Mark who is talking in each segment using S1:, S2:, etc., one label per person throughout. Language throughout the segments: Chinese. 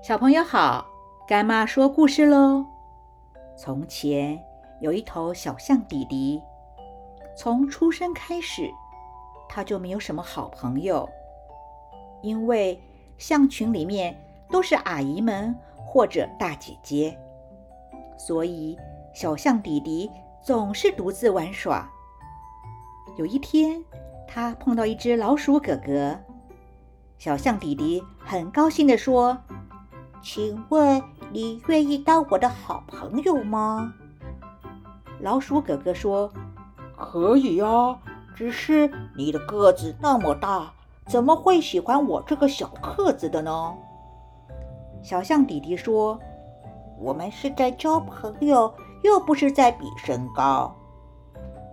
S1: 小朋友好，干妈说故事喽。从前有一头小象弟弟，从出生开始，他就没有什么好朋友，因为象群里面都是阿姨们或者大姐姐，所以小象弟弟总是独自玩耍。有一天，他碰到一只老鼠哥哥，小象弟弟很高兴地说。
S2: 请问你愿意当我的好朋友吗？
S1: 老鼠哥哥说：“
S2: 可以呀，只是你的个子那么大，怎么会喜欢我这个小个子的呢？”
S1: 小象弟弟说：“
S2: 我们是在交朋友，又不是在比身高。”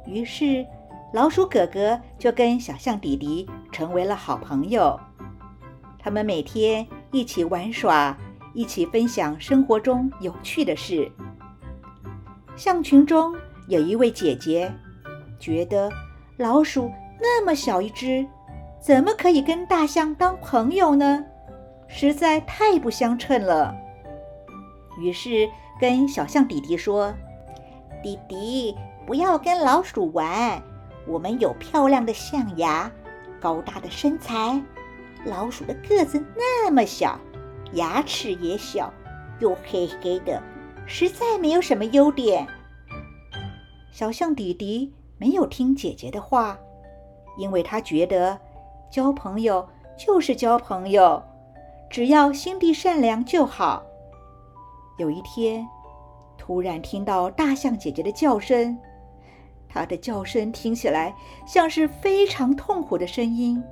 S1: 于是，老鼠哥哥就跟小象弟弟成为了好朋友。他们每天一起玩耍。一起分享生活中有趣的事。象群中有一位姐姐，觉得老鼠那么小一只，怎么可以跟大象当朋友呢？实在太不相称了。于是跟小象弟弟说：“
S2: 弟弟，不要跟老鼠玩，我们有漂亮的象牙，高大的身材，老鼠的个子那么小。”牙齿也小，又黑黑的，实在没有什么优点。
S1: 小象弟弟没有听姐姐的话，因为他觉得交朋友就是交朋友，只要心地善良就好。有一天，突然听到大象姐姐的叫声，她的叫声听起来像是非常痛苦的声音。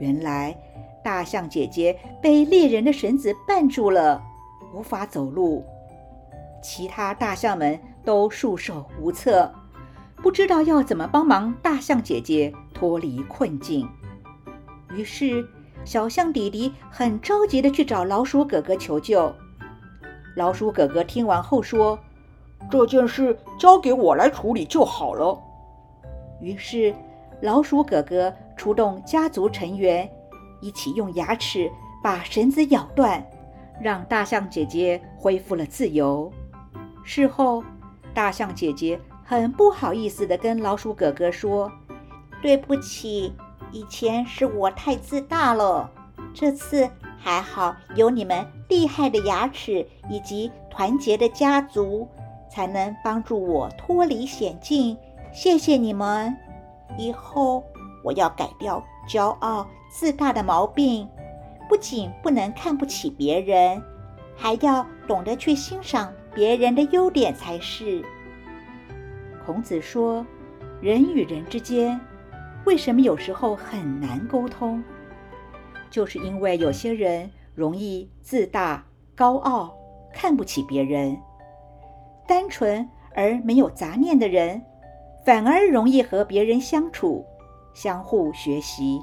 S1: 原来。大象姐姐被猎人的绳子绊住了，无法走路。其他大象们都束手无策，不知道要怎么帮忙大象姐姐脱离困境。于是，小象弟弟很着急地去找老鼠哥哥求救。老鼠哥哥听完后说：“
S3: 这件事交给我来处理就好了。”
S1: 于是，老鼠哥哥出动家族成员。一起用牙齿把绳子咬断，让大象姐姐恢复了自由。事后，大象姐姐很不好意思地跟老鼠哥哥说：“
S2: 对不起，以前是我太自大了。这次还好有你们厉害的牙齿以及团结的家族，才能帮助我脱离险境。谢谢你们，以后我要改掉。”骄傲自大的毛病，不仅不能看不起别人，还要懂得去欣赏别人的优点才是。
S1: 孔子说：“人与人之间，为什么有时候很难沟通？就是因为有些人容易自大、高傲，看不起别人；单纯而没有杂念的人，反而容易和别人相处。”相互学习。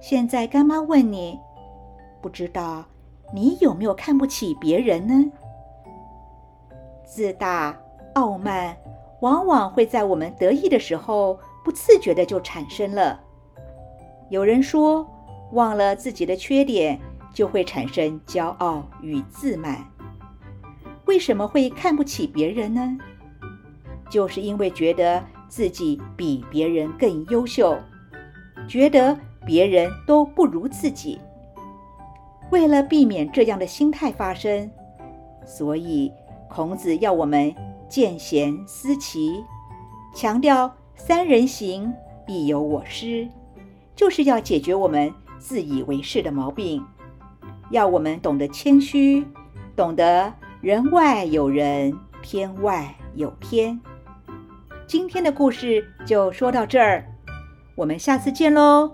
S1: 现在干妈问你，不知道你有没有看不起别人呢？自大、傲慢，往往会在我们得意的时候，不自觉的就产生了。有人说，忘了自己的缺点，就会产生骄傲与自满。为什么会看不起别人呢？就是因为觉得。自己比别人更优秀，觉得别人都不如自己。为了避免这样的心态发生，所以孔子要我们见贤思齐，强调三人行必有我师，就是要解决我们自以为是的毛病，要我们懂得谦虚，懂得人外有人，天外有天。今天的故事就说到这儿，我们下次见喽。